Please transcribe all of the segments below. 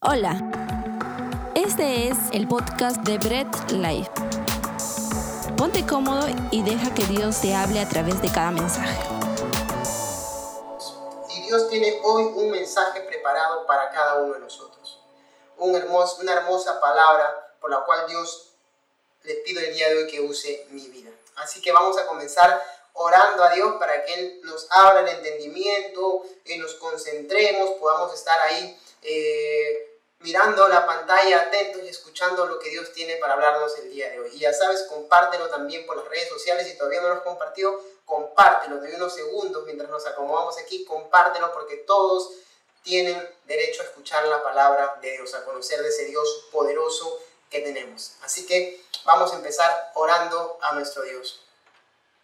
Hola, este es el podcast de Bread Life. Ponte cómodo y deja que Dios te hable a través de cada mensaje. Y Dios tiene hoy un mensaje preparado para cada uno de nosotros. Un una hermosa palabra por la cual Dios le pido el día de hoy que use mi vida. Así que vamos a comenzar orando a Dios para que Él nos abra el entendimiento, que nos concentremos, podamos estar ahí. Eh, mirando la pantalla, atentos y escuchando lo que Dios tiene para hablarnos el día de hoy. Y ya sabes, compártelo también por las redes sociales. Si todavía no lo has compartido, compártelo de unos segundos mientras nos acomodamos aquí. Compártelo porque todos tienen derecho a escuchar la palabra de Dios, a conocer de ese Dios poderoso que tenemos. Así que vamos a empezar orando a nuestro Dios.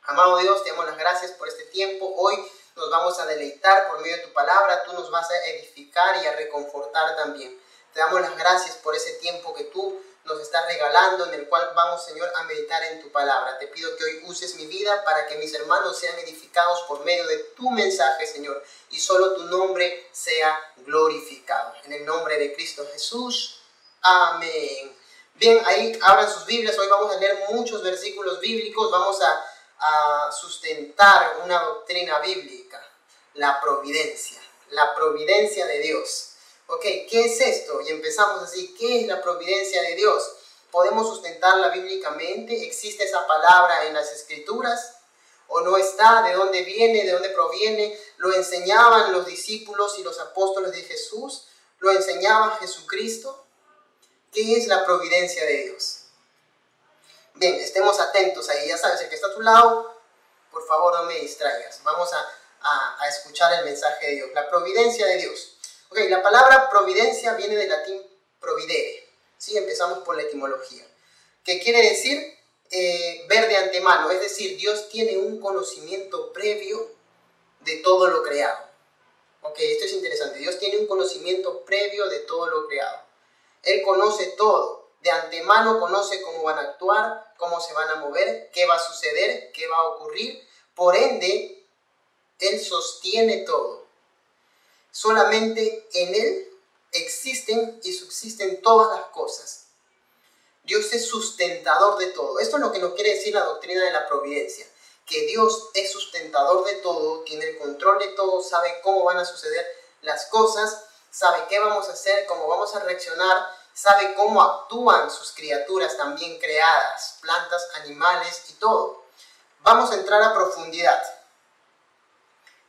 Amado Dios, te damos las gracias por este tiempo. Hoy nos vamos a deleitar por medio de tu palabra. Tú nos vas a edificar y a reconfortar también. Te damos las gracias por ese tiempo que tú nos estás regalando, en el cual vamos, Señor, a meditar en tu palabra. Te pido que hoy uses mi vida para que mis hermanos sean edificados por medio de tu mensaje, Señor, y solo tu nombre sea glorificado. En el nombre de Cristo Jesús. Amén. Bien, ahí abran sus Biblias. Hoy vamos a leer muchos versículos bíblicos. Vamos a, a sustentar una doctrina bíblica, la providencia, la providencia de Dios. Ok, ¿qué es esto? Y empezamos así, ¿qué es la providencia de Dios? ¿Podemos sustentarla bíblicamente? ¿Existe esa palabra en las escrituras? ¿O no está? ¿De dónde viene? ¿De dónde proviene? ¿Lo enseñaban los discípulos y los apóstoles de Jesús? ¿Lo enseñaba Jesucristo? ¿Qué es la providencia de Dios? Bien, estemos atentos ahí. Ya sabes, el que está a tu lado, por favor no me distraigas. Vamos a, a, a escuchar el mensaje de Dios. La providencia de Dios. Ok, la palabra providencia viene del latín providere. ¿sí? Empezamos por la etimología. ¿Qué quiere decir? Eh, ver de antemano. Es decir, Dios tiene un conocimiento previo de todo lo creado. Ok, esto es interesante. Dios tiene un conocimiento previo de todo lo creado. Él conoce todo. De antemano conoce cómo van a actuar, cómo se van a mover, qué va a suceder, qué va a ocurrir. Por ende, Él sostiene todo. Solamente en Él existen y subsisten todas las cosas. Dios es sustentador de todo. Esto es lo que nos quiere decir la doctrina de la providencia. Que Dios es sustentador de todo, tiene el control de todo, sabe cómo van a suceder las cosas, sabe qué vamos a hacer, cómo vamos a reaccionar, sabe cómo actúan sus criaturas también creadas, plantas, animales y todo. Vamos a entrar a profundidad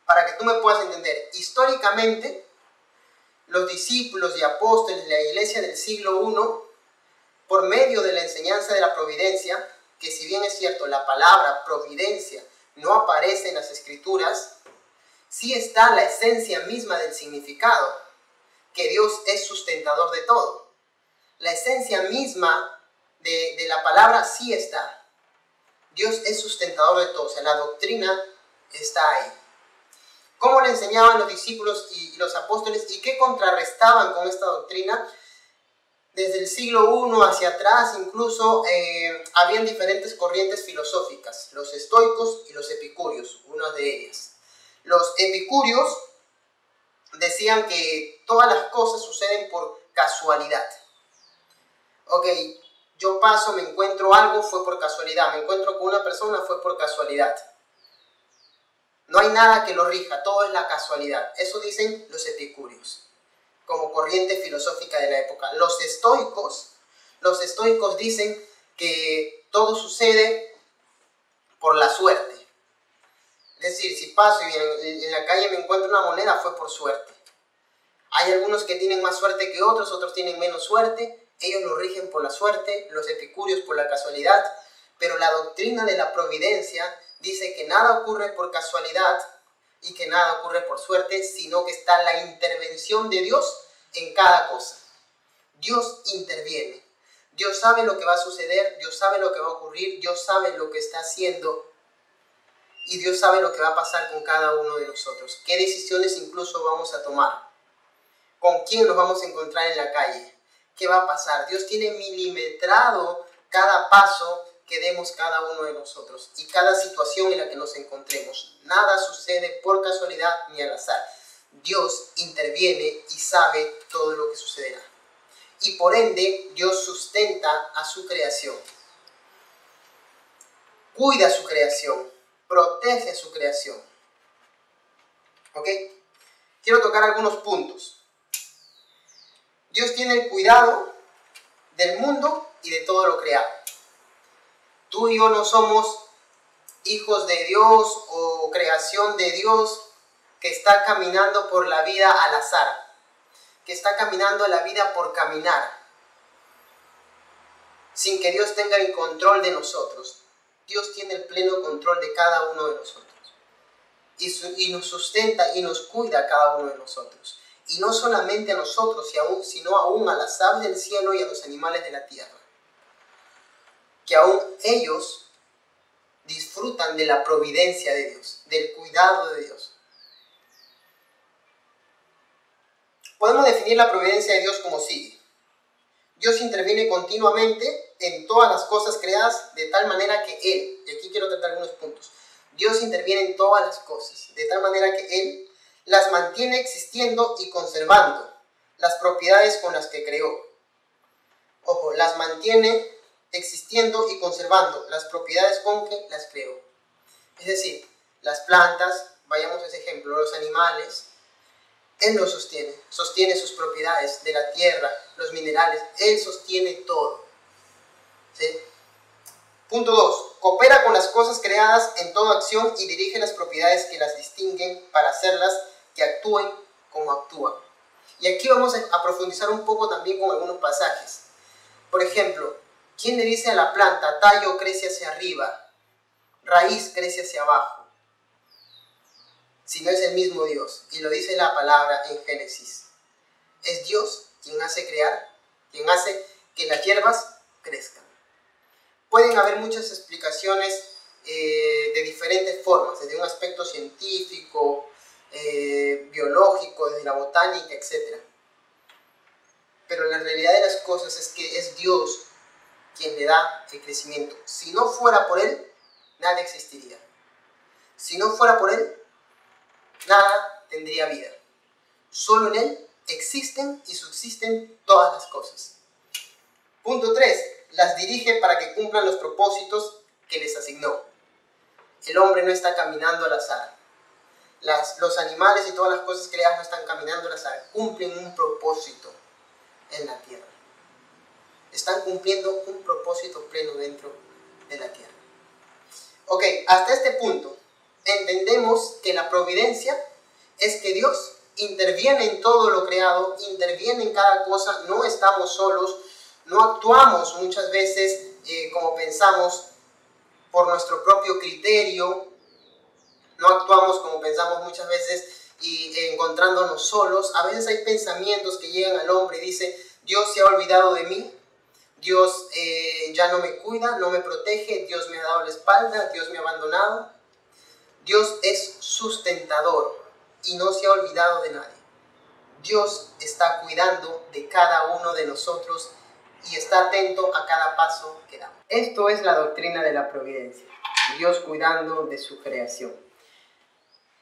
para que tú me puedas entender. Históricamente, los discípulos y apóstoles de la iglesia del siglo I, por medio de la enseñanza de la providencia, que si bien es cierto, la palabra providencia no aparece en las escrituras, sí está la esencia misma del significado, que Dios es sustentador de todo. La esencia misma de, de la palabra sí está. Dios es sustentador de todo, o sea, la doctrina está ahí cómo le enseñaban los discípulos y los apóstoles y qué contrarrestaban con esta doctrina. Desde el siglo I hacia atrás incluso eh, habían diferentes corrientes filosóficas, los estoicos y los epicúreos, una de ellas. Los epicúreos decían que todas las cosas suceden por casualidad. Ok, yo paso, me encuentro algo, fue por casualidad, me encuentro con una persona, fue por casualidad no hay nada que lo rija, todo es la casualidad. Eso dicen los epicúreos, como corriente filosófica de la época. Los estoicos, los estoicos dicen que todo sucede por la suerte. Es decir, si paso y en, en la calle me encuentro una moneda, fue por suerte. Hay algunos que tienen más suerte que otros, otros tienen menos suerte. Ellos lo rigen por la suerte, los epicúreos por la casualidad. Pero la doctrina de la providencia dice que nada ocurre por casualidad y que nada ocurre por suerte, sino que está la intervención de Dios en cada cosa. Dios interviene. Dios sabe lo que va a suceder, Dios sabe lo que va a ocurrir, Dios sabe lo que está haciendo y Dios sabe lo que va a pasar con cada uno de nosotros. ¿Qué decisiones incluso vamos a tomar? ¿Con quién nos vamos a encontrar en la calle? ¿Qué va a pasar? Dios tiene milimetrado cada paso que demos cada uno de nosotros y cada situación en la que nos encontremos. Nada sucede por casualidad ni al azar. Dios interviene y sabe todo lo que sucederá. y por ende Dios sustenta a su creación. Cuida su creación, protege su creación. ¿Ok? Quiero tocar algunos puntos. Dios tiene el cuidado del mundo y de todo lo creado. Tú y yo no somos hijos de Dios o creación de Dios que está caminando por la vida al azar que está caminando la vida por caminar, sin que Dios tenga el control de nosotros. Dios tiene el pleno control de cada uno de nosotros. Y, nos sustenta y nos cuida a cada uno de nosotros. Y no solamente a nosotros, sino aún a las aves del cielo y a los animales de la tierra. Que aún ellos disfrutan de la providencia de Dios, del cuidado de Dios. Podemos definir la providencia de Dios como sigue. Dios interviene continuamente en todas las cosas creadas de tal manera que Él, y aquí quiero tratar algunos puntos, Dios interviene en todas las cosas de tal manera que Él las mantiene existiendo y conservando las propiedades con las que creó. Ojo, las mantiene existiendo y conservando las propiedades con que las creó. Es decir, las plantas, vayamos a ese ejemplo, los animales, él lo sostiene, sostiene sus propiedades de la tierra, los minerales, Él sostiene todo. Punto 2. Coopera con las cosas creadas en toda acción y dirige las propiedades que las distinguen para hacerlas que actúen como actúan. Y aquí vamos a profundizar un poco también con algunos pasajes. Por ejemplo, ¿quién le dice a la planta, tallo crece hacia arriba, raíz crece hacia abajo? si no es el mismo Dios. Y lo dice la palabra en Génesis. Es Dios quien hace crear, quien hace que las hierbas crezcan. Pueden haber muchas explicaciones eh, de diferentes formas, desde un aspecto científico, eh, biológico, desde la botánica, etc. Pero la realidad de las cosas es que es Dios quien le da el crecimiento. Si no fuera por Él, nada existiría. Si no fuera por Él, nada tendría vida. Solo en Él existen y subsisten todas las cosas. Punto 3. Las dirige para que cumplan los propósitos que les asignó. El hombre no está caminando al azar. Los animales y todas las cosas creadas no están caminando al azar. Cumplen un propósito en la tierra. Están cumpliendo un propósito pleno dentro de la tierra. Ok, hasta este punto entendemos que la providencia es que Dios interviene en todo lo creado, interviene en cada cosa, no estamos solos, no actuamos muchas veces eh, como pensamos por nuestro propio criterio, no actuamos como pensamos muchas veces y encontrándonos solos. A veces hay pensamientos que llegan al hombre y dice, Dios se ha olvidado de mí, Dios eh, ya no me cuida, no me protege, Dios me ha dado la espalda, Dios me ha abandonado. Dios es sustentador y no se ha olvidado de nadie. Dios está cuidando de cada uno de nosotros y está atento a cada paso que damos. Esto es la doctrina de la providencia, Dios cuidando de su creación.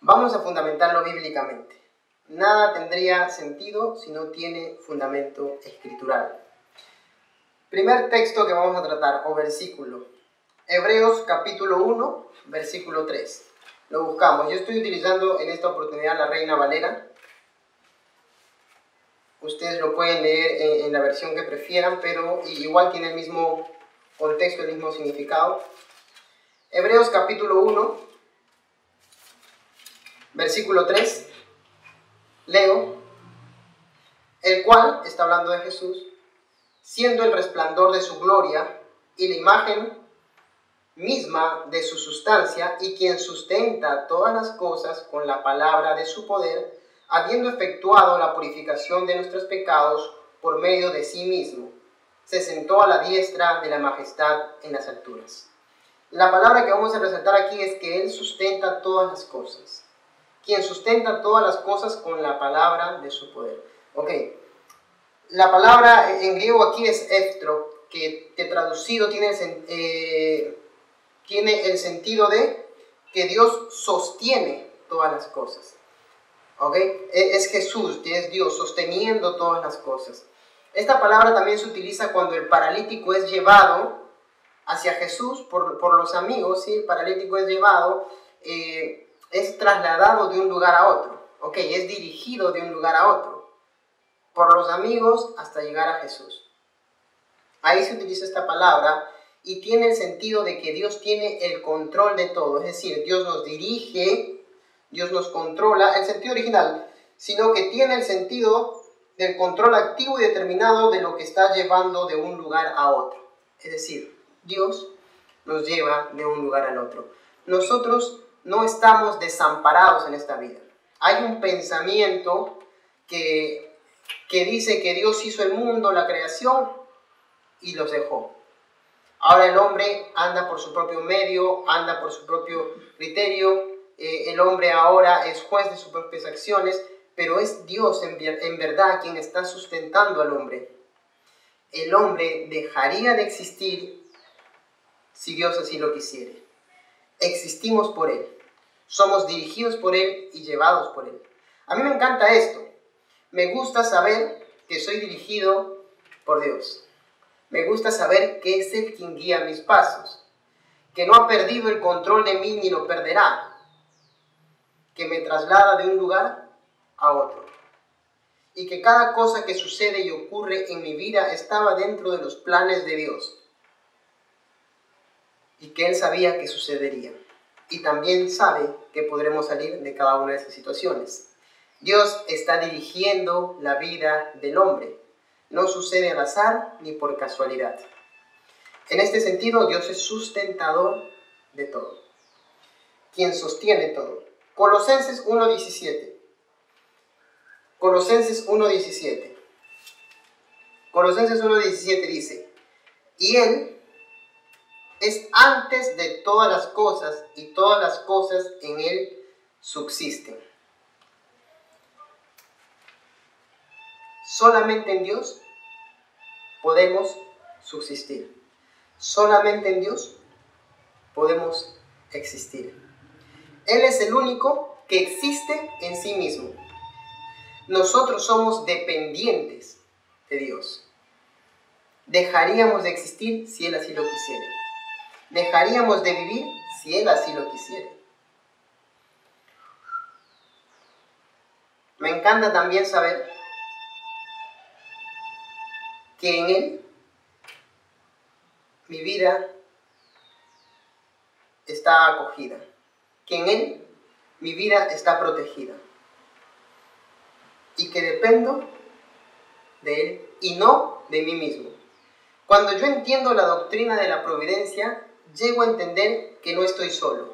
Vamos a fundamentarlo bíblicamente. Nada tendría sentido si no tiene fundamento escritural. Primer texto que vamos a tratar o versículo. Hebreos capítulo 1, versículo 3 lo buscamos. Yo estoy utilizando en esta oportunidad la Reina Valera. Ustedes lo pueden leer en, la versión que prefieran, pero igual tiene el mismo contexto, el mismo significado. Hebreos capítulo 1, versículo 3. Leo, el cual, está hablando de Jesús, siendo el resplandor de su gloria y la imagen misma de su sustancia y quien sustenta todas las cosas con la palabra de su poder, habiendo efectuado la purificación de nuestros pecados por medio de sí mismo, se sentó a la diestra de la majestad en las alturas. La palabra que vamos a resaltar aquí es que Él sustenta todas las cosas. Quien sustenta todas las cosas con la palabra de su poder. Ok, la palabra en griego aquí es eftro, que, traducido tiene el, eh, tiene el sentido de que Dios sostiene todas las cosas. ¿Ok? E, es Jesús, que es Dios, sosteniendo todas las cosas. Esta palabra también se utiliza cuando el paralítico es llevado hacia Jesús por, por los amigos, ¿sí? el paralítico es llevado, eh, es trasladado de un lugar a otro, ok, es dirigido de un lugar a otro, por los amigos hasta llegar a Jesús. Ahí se utiliza esta palabra y tiene el sentido de que Dios tiene el control de todo, es decir, Dios nos dirige, Dios nos controla, el sentido original, sino que tiene el sentido del control activo y determinado de lo que está llevando de un lugar a otro. Es decir, Dios nos lleva de un lugar al otro. Nosotros no estamos desamparados en esta vida. Hay un pensamiento que, que dice que Dios hizo el mundo, la creación, y los dejó. Ahora el hombre anda por su propio medio, anda por su propio criterio, eh, el hombre ahora es juez de sus propias acciones, pero es Dios en, en verdad quien está sustentando al hombre. El hombre dejaría de existir si Dios así lo quisiere. Existimos por Él, somos dirigidos por Él y llevados por Él. A mí me encanta esto. Me gusta saber que soy dirigido por Dios. Me gusta saber que es Él quien guía mis pasos, que no ha perdido el control de mí ni lo perderá, que me traslada de un lugar a otro, y que cada cosa que sucede y ocurre en mi vida estaba dentro de los planes de Dios, y que Él sabía que sucedería, y también sabe que podremos salir de cada una de esas situaciones. Dios está dirigiendo la vida del hombre no sucede al azar ni por casualidad. En este sentido, Dios es sustentador de todo, quien sostiene todo. Colosenses 1.17. Colosenses 1.17. Colosenses 1.17 dice, y Él es antes de todas las cosas y todas las cosas en Él subsisten. Solamente en Dios podemos subsistir. Solamente en Dios podemos existir. Él es el único que existe en sí mismo. Nosotros somos dependientes de Dios. Dejaríamos de existir si Él así lo quisiera. Dejaríamos de vivir si Él así lo quisiera. Me encanta también saber que en Él mi vida está acogida, que en Él mi vida está protegida y que dependo de Él y no de mí mismo. Cuando yo entiendo la doctrina de la providencia, llego a entender que no estoy solo.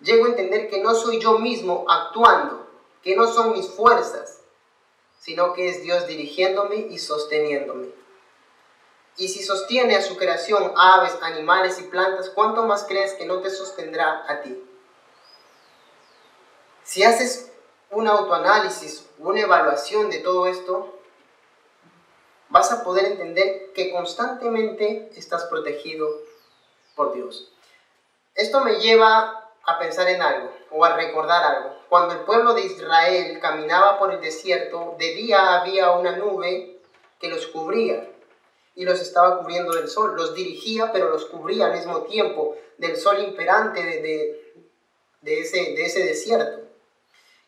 Llego a entender que no soy yo mismo actuando, que no son mis fuerzas, sino que es Dios dirigiéndome y sosteniéndome. Y si sostiene a su creación, aves, animales y plantas, ¿cuánto más crees que no te sostendrá a ti? Si haces un autoanálisis, una evaluación de todo esto, vas a poder entender que constantemente estás protegido por Dios. Esto me lleva a pensar en algo o a recordar algo. Cuando el pueblo de Israel caminaba por el desierto, de día había una nube que los cubría y los estaba cubriendo del sol. Los dirigía, pero los cubría al mismo tiempo del sol imperante de, de, ese, de ese desierto.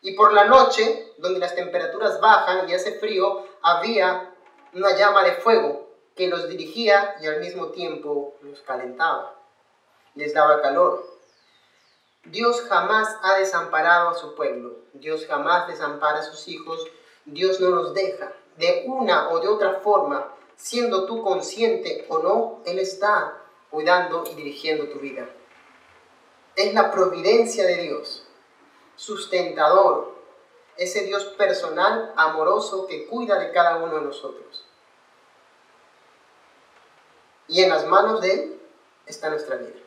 Y por la noche, donde las temperaturas bajan y hace frío, había una llama de fuego que los dirigía y al mismo tiempo los calentaba, les daba calor. Dios jamás ha desamparado a su pueblo, Dios jamás desampara a sus hijos, Dios no los deja. De una o de otra forma, siendo tú consciente o no, Él está cuidando y dirigiendo tu vida. Es la providencia de Dios, sustentador, ese Dios personal, amoroso, que cuida de cada uno de nosotros. Y en las manos de Él está nuestra vida.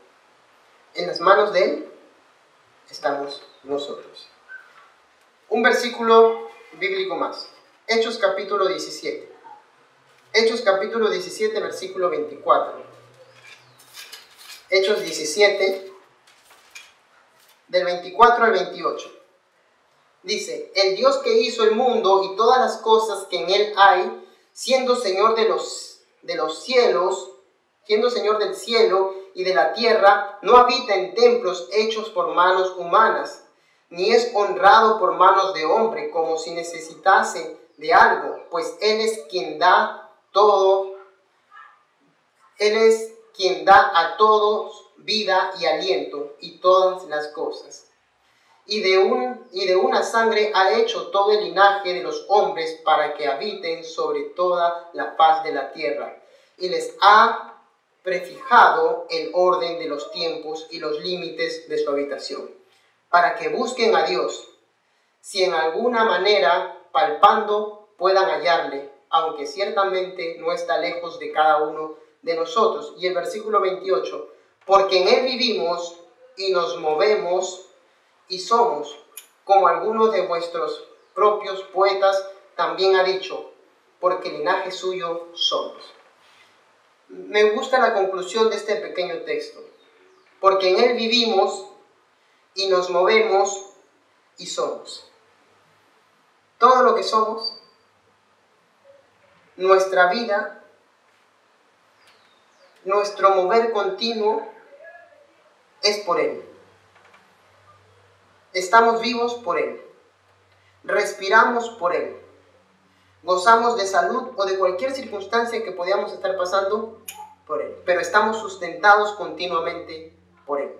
En las manos de Él estamos nosotros. Un versículo bíblico más. Hechos capítulo 17. Hechos capítulo 17, versículo 24. Hechos 17, del 24 al 28. Dice, el Dios que hizo el mundo y todas las cosas que en él hay, siendo Señor de los, de los cielos, siendo Señor del cielo y de la tierra, no habita en templos hechos por manos humanas, ni es honrado por manos de hombre, como si necesitase de algo, pues Él es quien da todo, Él es quien da a todos vida y aliento y todas las cosas. Y de, un, y de una sangre ha hecho todo el linaje de los hombres para que habiten sobre toda la paz de la tierra. Y les ha prefijado el orden de los tiempos y los límites de su habitación, para que busquen a Dios, si en alguna manera, palpando, puedan hallarle, aunque ciertamente no está lejos de cada uno de nosotros. Y el versículo 28, porque en Él vivimos y nos movemos y somos, como algunos de vuestros propios poetas también ha dicho, porque linaje suyo somos. Me gusta la conclusión de este pequeño texto, porque en Él vivimos y nos movemos y somos. Todo lo que somos, nuestra vida nuestro mover continuo es por Él. Estamos vivos por Él. Respiramos por Él. Gozamos de salud o de cualquier circunstancia que podamos estar pasando por Él. Pero estamos sustentados continuamente por Él.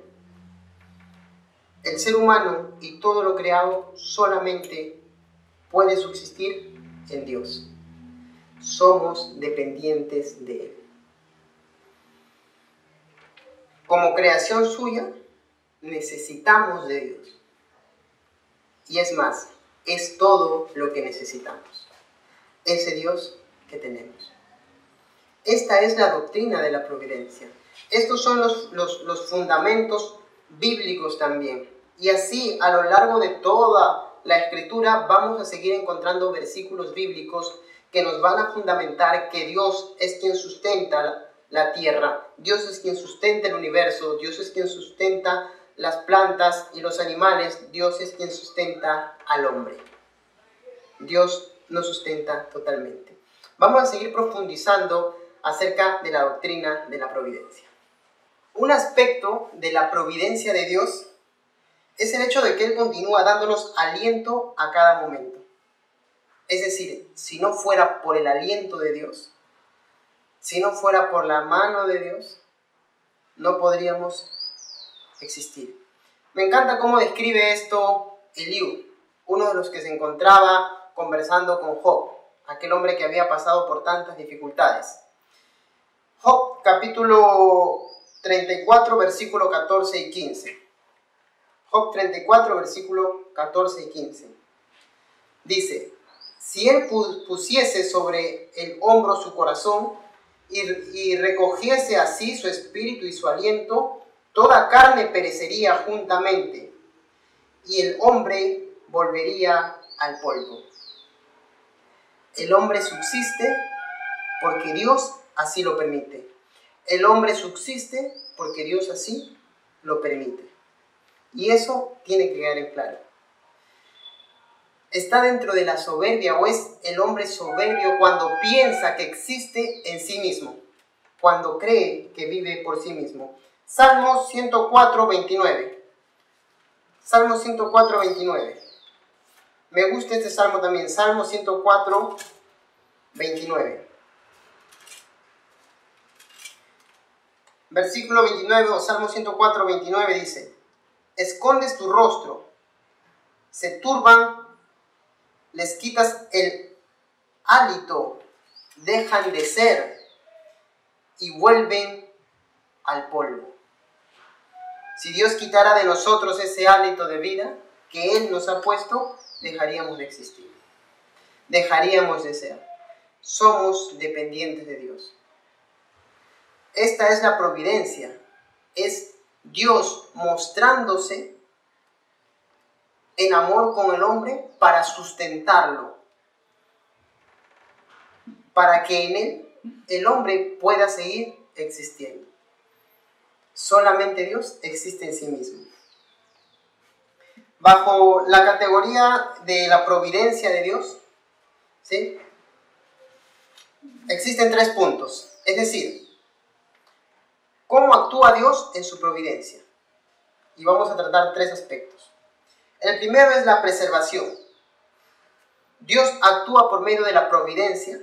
El ser humano y todo lo creado solamente puede subsistir en Dios. Somos dependientes de Él. Como creación suya, necesitamos de Dios. Y es más, es todo lo que necesitamos. Ese Dios que tenemos. Esta es la doctrina de la providencia. Estos son los, los, fundamentos bíblicos también. Y así, a lo largo de toda la escritura, vamos a seguir encontrando versículos bíblicos que nos van a fundamentar que Dios es quien sustenta la tierra. Dios es quien sustenta el universo, Dios es quien sustenta las plantas y los animales, Dios es quien sustenta al hombre. Dios nos sustenta totalmente. Vamos a seguir profundizando acerca de la doctrina de la providencia. Un aspecto de la providencia de Dios es el hecho de que Él continúa dándonos aliento a cada momento. Es decir, si no fuera por el aliento de Dios, si no fuera por la mano de Dios, no podríamos existir. Me encanta cómo describe esto Eliú, uno de los que se encontraba conversando con Job, aquel hombre que había pasado por tantas dificultades. Job capítulo 34, versículo 14 y 15. Job 34, versículo 14 y 15. Dice, si él pusiese sobre el hombro su corazón, y, recogiese así su espíritu y su aliento, toda carne perecería juntamente, y el hombre volvería al polvo. El hombre subsiste porque Dios así lo permite. El hombre subsiste porque Dios así lo permite. Y eso tiene que quedar en claro está dentro de la soberbia o es el hombre soberbio cuando piensa que existe en sí mismo, cuando cree que vive por sí mismo. Salmo 104, 29. Salmo 104, 29. Me gusta este salmo también, Salmo 104, 29. Versículo 29 o Salmo 104, 29 dice, escondes tu rostro, se turban les quitas el hálito, dejan de ser y vuelven al polvo. Si Dios quitara de nosotros ese hálito de vida que Él nos ha puesto, dejaríamos de existir. Dejaríamos de ser. Somos dependientes de Dios. Esta es la providencia. Es Dios mostrándose en amor con el hombre para sustentarlo, para que en él el hombre pueda seguir existiendo. Solamente Dios existe en sí mismo. Bajo la categoría de la providencia de Dios, ¿sí? existen tres puntos. Es decir, cómo actúa Dios en su providencia. Y vamos a tratar tres aspectos. El primero es la preservación. Dios actúa por medio de la providencia,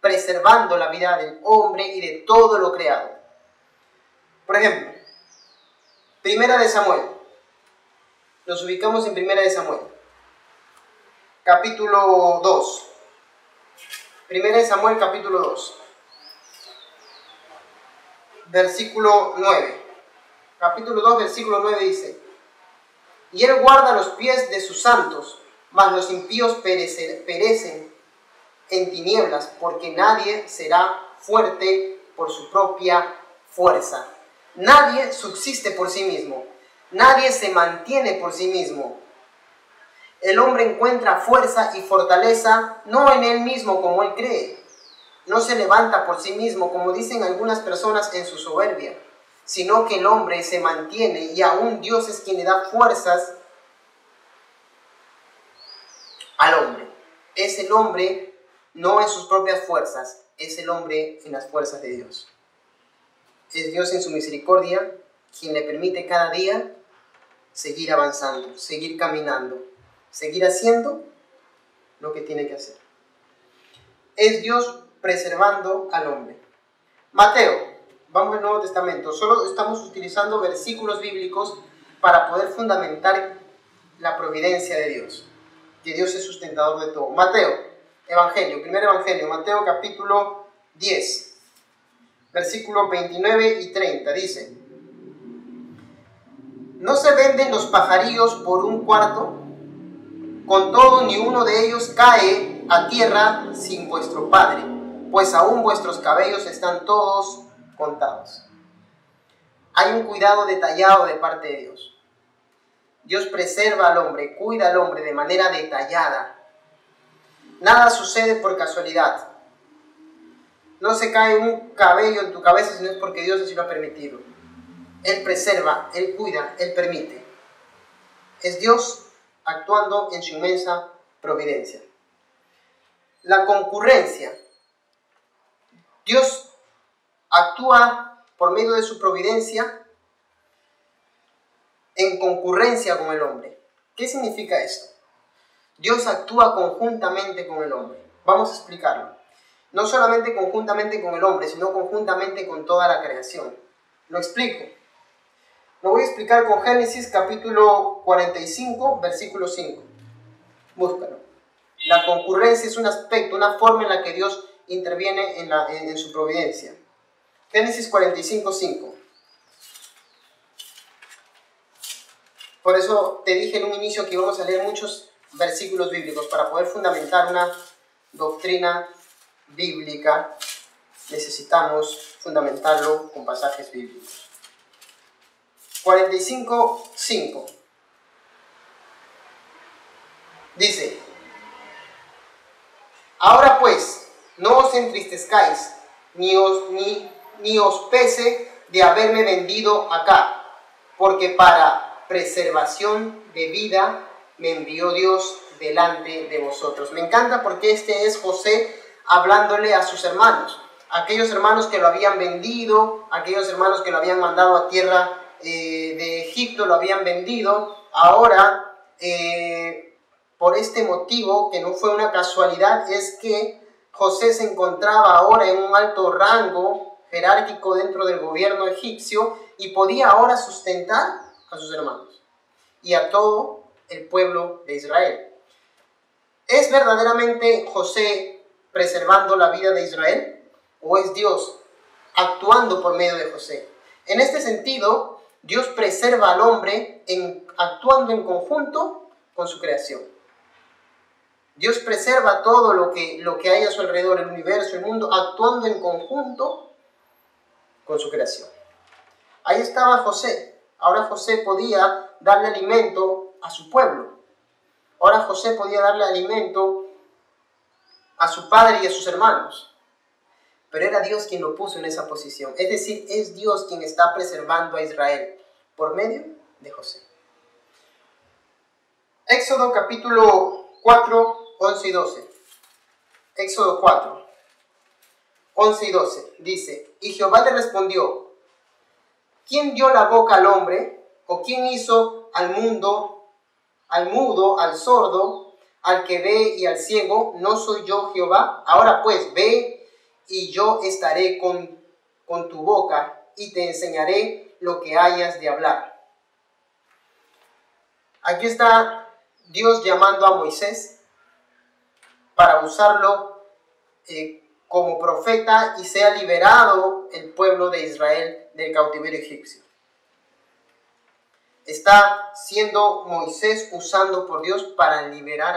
preservando la vida del hombre y de todo lo creado. Por ejemplo, Primera de Samuel. Nos ubicamos en Primera de Samuel. Capítulo 2. Primera de Samuel capítulo 2. Versículo 9. Capítulo 2, versículo 9 dice, Y él guarda los pies de sus santos, mas los impíos perecen en tinieblas, porque nadie será fuerte por su propia fuerza. Nadie subsiste por sí mismo. Nadie se mantiene por sí mismo. El hombre encuentra fuerza y fortaleza no en él mismo como él cree. No se levanta por sí mismo como dicen algunas personas en su soberbia, sino que el hombre se mantiene y aún Dios es quien le da fuerzas al hombre. Es el hombre no en sus propias fuerzas, es el hombre en las fuerzas de Dios es Dios en su misericordia quien le permite cada día seguir avanzando, seguir caminando, seguir haciendo lo que tiene que hacer. Es Dios preservando al hombre. Mateo, vamos al Nuevo Testamento, solo estamos utilizando versículos bíblicos para poder fundamentar la providencia de Dios, que Dios es sustentador de todo. Mateo, Evangelio, primer Evangelio, Mateo capítulo 10 versículos 29 y 30, dice, ¿no se venden los pajarillos por un cuarto? Con todo, ni uno de ellos cae a tierra sin vuestro Padre, pues aún vuestros cabellos están todos contados. Hay un cuidado detallado de parte de Dios. Dios preserva al hombre, cuida al hombre de manera detallada. Nada sucede por casualidad no se cae un cabello en tu cabeza si no es porque Dios así lo ha permitido. Él preserva, Él cuida, Él permite. Es Dios actuando en su inmensa providencia. La concurrencia. Dios actúa por medio de su providencia en concurrencia con el hombre. ¿Qué significa esto? Dios actúa conjuntamente con el hombre. Vamos a explicarlo no solamente conjuntamente con el hombre, sino conjuntamente con toda la creación. Lo explico. Lo voy a explicar con Génesis capítulo 45, versículo 5. Búscalo. La concurrencia es un aspecto, una forma en la que Dios interviene en, en su providencia. Génesis 45, 5. Por eso te dije en un inicio que íbamos a leer muchos versículos bíblicos para poder fundamentar una doctrina bíblica, necesitamos fundamentarlo con pasajes bíblicos. 45.5 Dice, ahora pues, no os entristezcáis, ni os, ni, ni os pese de haberme vendido acá, porque para preservación de vida me envió Dios delante de vosotros. Me encanta porque este es José hablándole a sus hermanos, aquellos hermanos que lo habían vendido, aquellos hermanos que lo habían mandado a tierra eh, de Egipto, lo habían vendido, ahora, eh, por este motivo, que no fue una casualidad, es que José se encontraba ahora en un alto rango jerárquico dentro del gobierno egipcio y podía ahora sustentar a sus hermanos y a todo el pueblo de Israel. ¿Es verdaderamente José preservando la vida de Israel? ¿O es Dios actuando por medio de José? En este sentido, Dios preserva al hombre actuando en conjunto con su creación. Dios preserva todo lo que, lo que hay a su alrededor, el universo, el mundo, actuando en conjunto con su creación. Ahí estaba José. Ahora José podía darle alimento a su pueblo. Ahora José podía darle alimento a su padre y a sus hermanos. Pero era Dios quien lo puso en esa posición. Es decir, es Dios quien está preservando a Israel por medio de José. Éxodo capítulo 4, 11 y 12. Éxodo 4. 11 y 12. Dice, y Jehová le respondió, ¿quién dio la boca al hombre? ¿O quién hizo al mundo, al mudo, al sordo, al que ve y al ciego? ¿No soy yo Jehová? Ahora pues, ve y yo estaré con, con tu boca y te enseñaré lo que hayas de hablar. Aquí está Dios llamando a Moisés para usarlo eh, como profeta y sea liberado el pueblo de Israel del cautiverio egipcio. Está siendo Moisés usando por Dios para liberar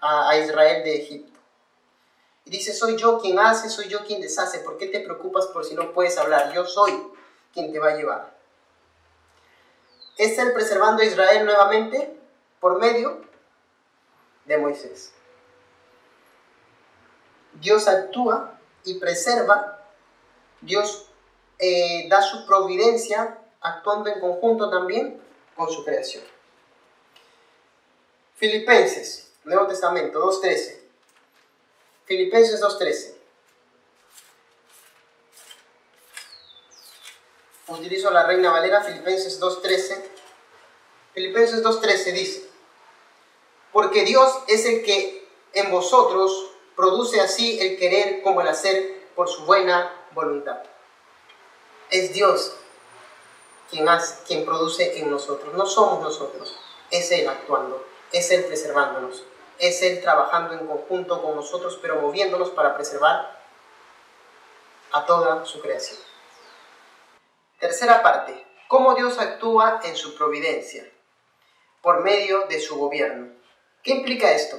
a, a Israel de Egipto. Y dice, soy yo quien hace, soy yo quien deshace. ¿Por qué te preocupas por si no puedes hablar? Yo soy quien te va a llevar. Es el preservando a Israel nuevamente por medio de Moisés. Dios actúa y preserva, Dios eh, da su providencia actuando en conjunto también con su creación. Filipenses, Nuevo Testamento 2.13. Filipenses 2.13. Utilizo la Reina Valera, Filipenses 2.13. Filipenses 2.13 dice, porque Dios es el que en vosotros produce así el querer como el hacer por su buena voluntad. Es Dios quien, hace, quien produce en nosotros, no somos nosotros, es Él actuando, es Él preservándonos, es Él trabajando en conjunto con nosotros, pero moviéndonos para preservar a toda su creación. Tercera parte, cómo Dios actúa en su providencia por medio de su gobierno. ¿Qué implica esto?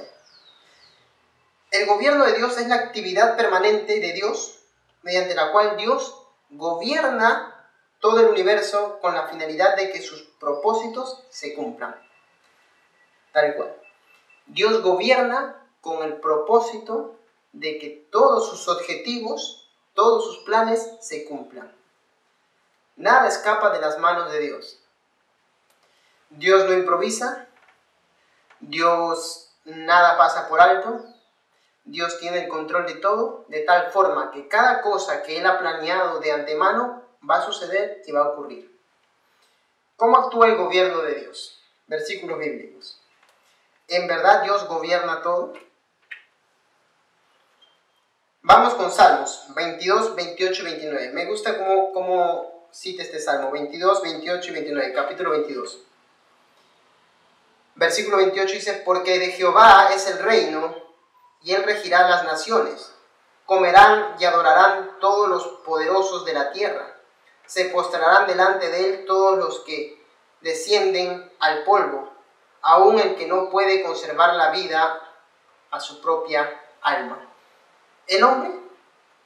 El gobierno de Dios es la actividad permanente de Dios mediante la cual Dios gobierna todo el universo con la finalidad de que sus propósitos se cumplan. Tal cual. Dios gobierna con el propósito de que todos sus objetivos, todos sus planes se cumplan. Nada escapa de las manos de Dios. Dios no improvisa, Dios nada pasa por alto, Dios tiene el control de todo, de tal forma que cada cosa que Él ha planeado de antemano va a suceder y va a ocurrir. ¿Cómo actúa el gobierno de Dios? Versículos bíblicos. ¿En verdad Dios gobierna todo? Vamos con Salmos 22, 28 y 29. Me gusta cómo, cómo cita este Salmo. 22, 28 y 29, capítulo 22. Versículo 28 dice, porque de Jehová es el reino y él regirá las naciones. Comerán y adorarán todos los poderosos de la tierra. Se postrarán delante de él todos los que descienden al polvo, aun el que no puede conservar la vida a su propia alma. El hombre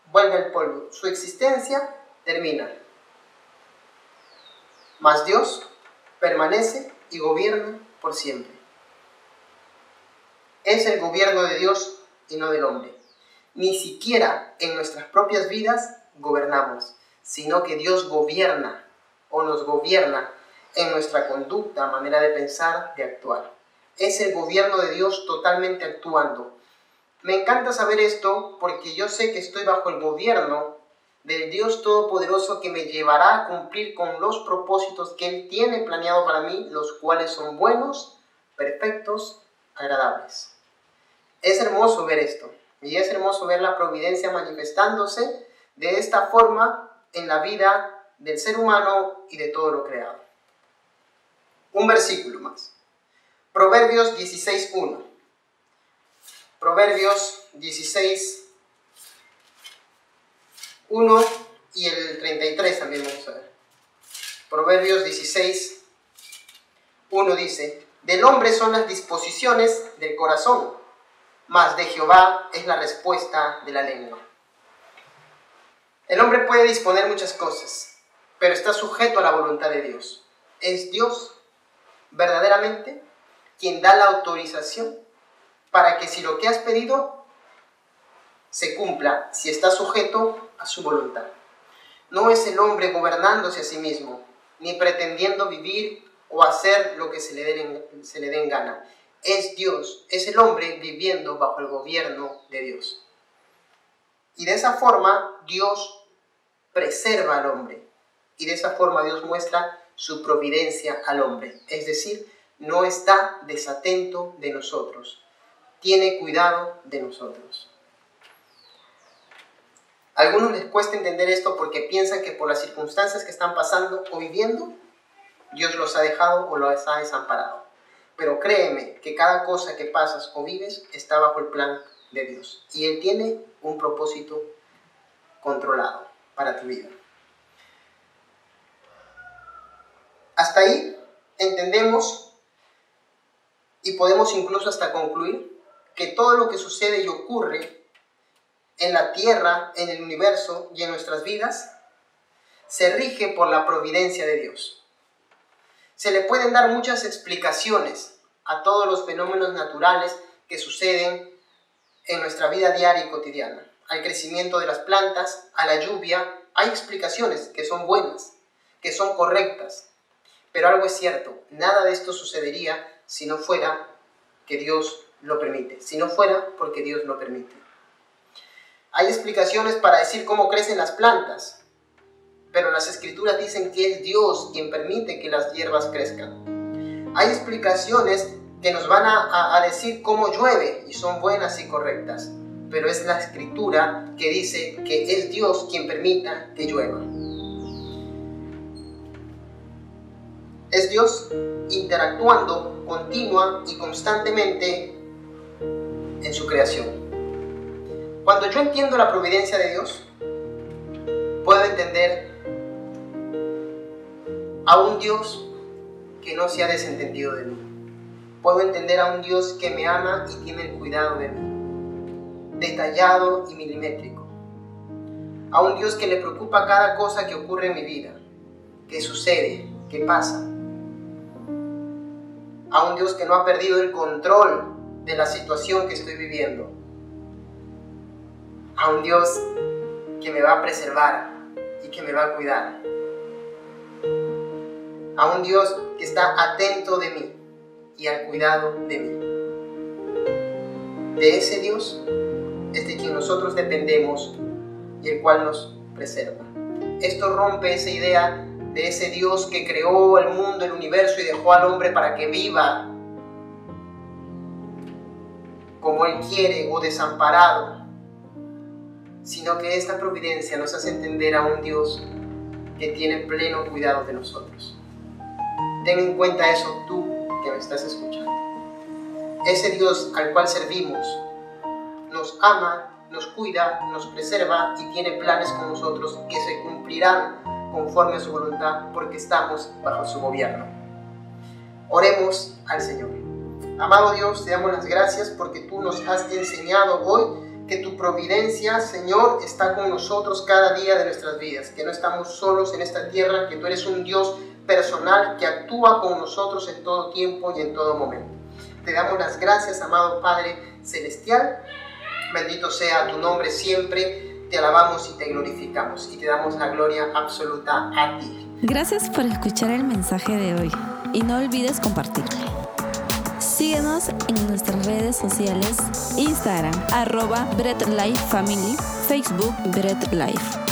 vuelve al polvo, su existencia termina. Mas Dios permanece y gobierna por siempre. Es el gobierno de Dios y no del hombre. Ni siquiera en nuestras propias vidas gobernamos, sino que Dios gobierna o nos gobierna en nuestra conducta, manera de pensar, de actuar. Es el gobierno de Dios totalmente actuando. Me encanta saber esto porque yo sé que estoy bajo el gobierno del Dios Todopoderoso que me llevará a cumplir con los propósitos que Él tiene planeado para mí, los cuales son buenos, perfectos, agradables. Es hermoso ver esto y es hermoso ver la providencia manifestándose de esta forma en la vida del ser humano y de todo lo creado. Un versículo más. Proverbios 16.1. Proverbios 16.1 y el 33 también vamos a ver. Proverbios 16.1 dice, del hombre son las disposiciones del corazón mas de Jehová es la respuesta de la lengua. El hombre puede disponer muchas cosas, pero está sujeto a la voluntad de Dios. Es Dios verdaderamente quien da la autorización para que si lo que has pedido se cumpla, si está sujeto a su voluntad. No es el hombre gobernándose a sí mismo, ni pretendiendo vivir o hacer lo que se le den, se le den gana es Dios, es el hombre viviendo bajo el gobierno de Dios. Y de esa forma Dios preserva al hombre. Y de esa forma Dios muestra su providencia al hombre. Es decir, no está desatento de nosotros. Tiene cuidado de nosotros. A algunos les cuesta entender esto porque piensan que por las circunstancias que están pasando o viviendo, Dios los ha dejado o los ha desamparado. Pero créeme que cada cosa que pasas o vives está bajo el plan de Dios. Y Él tiene un propósito controlado para tu vida. Hasta ahí entendemos y podemos incluso hasta concluir que todo lo que sucede y ocurre en la tierra, en el universo y en nuestras vidas se rige por la providencia de Dios. Se le pueden dar muchas explicaciones a todos los fenómenos naturales que suceden en nuestra vida diaria y cotidiana. Al crecimiento de las plantas, a la lluvia, hay explicaciones que son buenas, que son correctas, pero algo es cierto, nada de esto sucedería si no fuera que Dios lo permite, si no fuera porque Dios lo permite. Hay explicaciones para decir cómo crecen las plantas, pero las escrituras dicen que es Dios quien permite que las hierbas crezcan. Hay explicaciones que nos van a, decir cómo llueve y son buenas y correctas, pero es la escritura que dice que es Dios quien permita que llueva. Dios interactuando continua y constantemente en su creación. Cuando yo entiendo la providencia de Dios, puedo entender a un Dios que no se ha desentendido de mí. Puedo entender a un Dios que me ama y tiene el cuidado de mí, detallado y milimétrico. A un Dios que le preocupa cada cosa que ocurre en mi vida, que sucede, que pasa a un Dios que no ha perdido el control de la situación que estoy viviendo, a un Dios que me va a preservar y que me va a cuidar, a un Dios que está atento de mí y al cuidado de mí. De ese Dios es de quien nosotros dependemos y el cual nos preserva. Esto rompe esa idea de ese Dios que creó el mundo, el universo y dejó al hombre para que viva como Él quiere o desamparado, sino que esta providencia nos hace entender a un Dios que tiene pleno cuidado de nosotros. Ten en cuenta eso tú que me estás escuchando. Ese Dios al cual servimos nos ama, nos cuida, nos preserva y tiene planes con nosotros que se cumplirán conforme a su voluntad, porque estamos bajo su gobierno. Oremos al Señor. Amado Dios, te damos las gracias porque tú nos has enseñado hoy que tu providencia, Señor, está con nosotros cada día de nuestras vidas, que no estamos solos en esta tierra, que tú eres un Dios personal que actúa con nosotros en todo tiempo y en todo momento. Te damos las gracias, amado Padre Celestial. Bendito sea tu nombre siempre te alabamos y te glorificamos y te damos la gloria absoluta a ti. Gracias por escuchar el mensaje de hoy y no olvides compartirlo. Síguenos en nuestras redes sociales, Instagram, arroba Bread Life Family, Facebook Bread Life.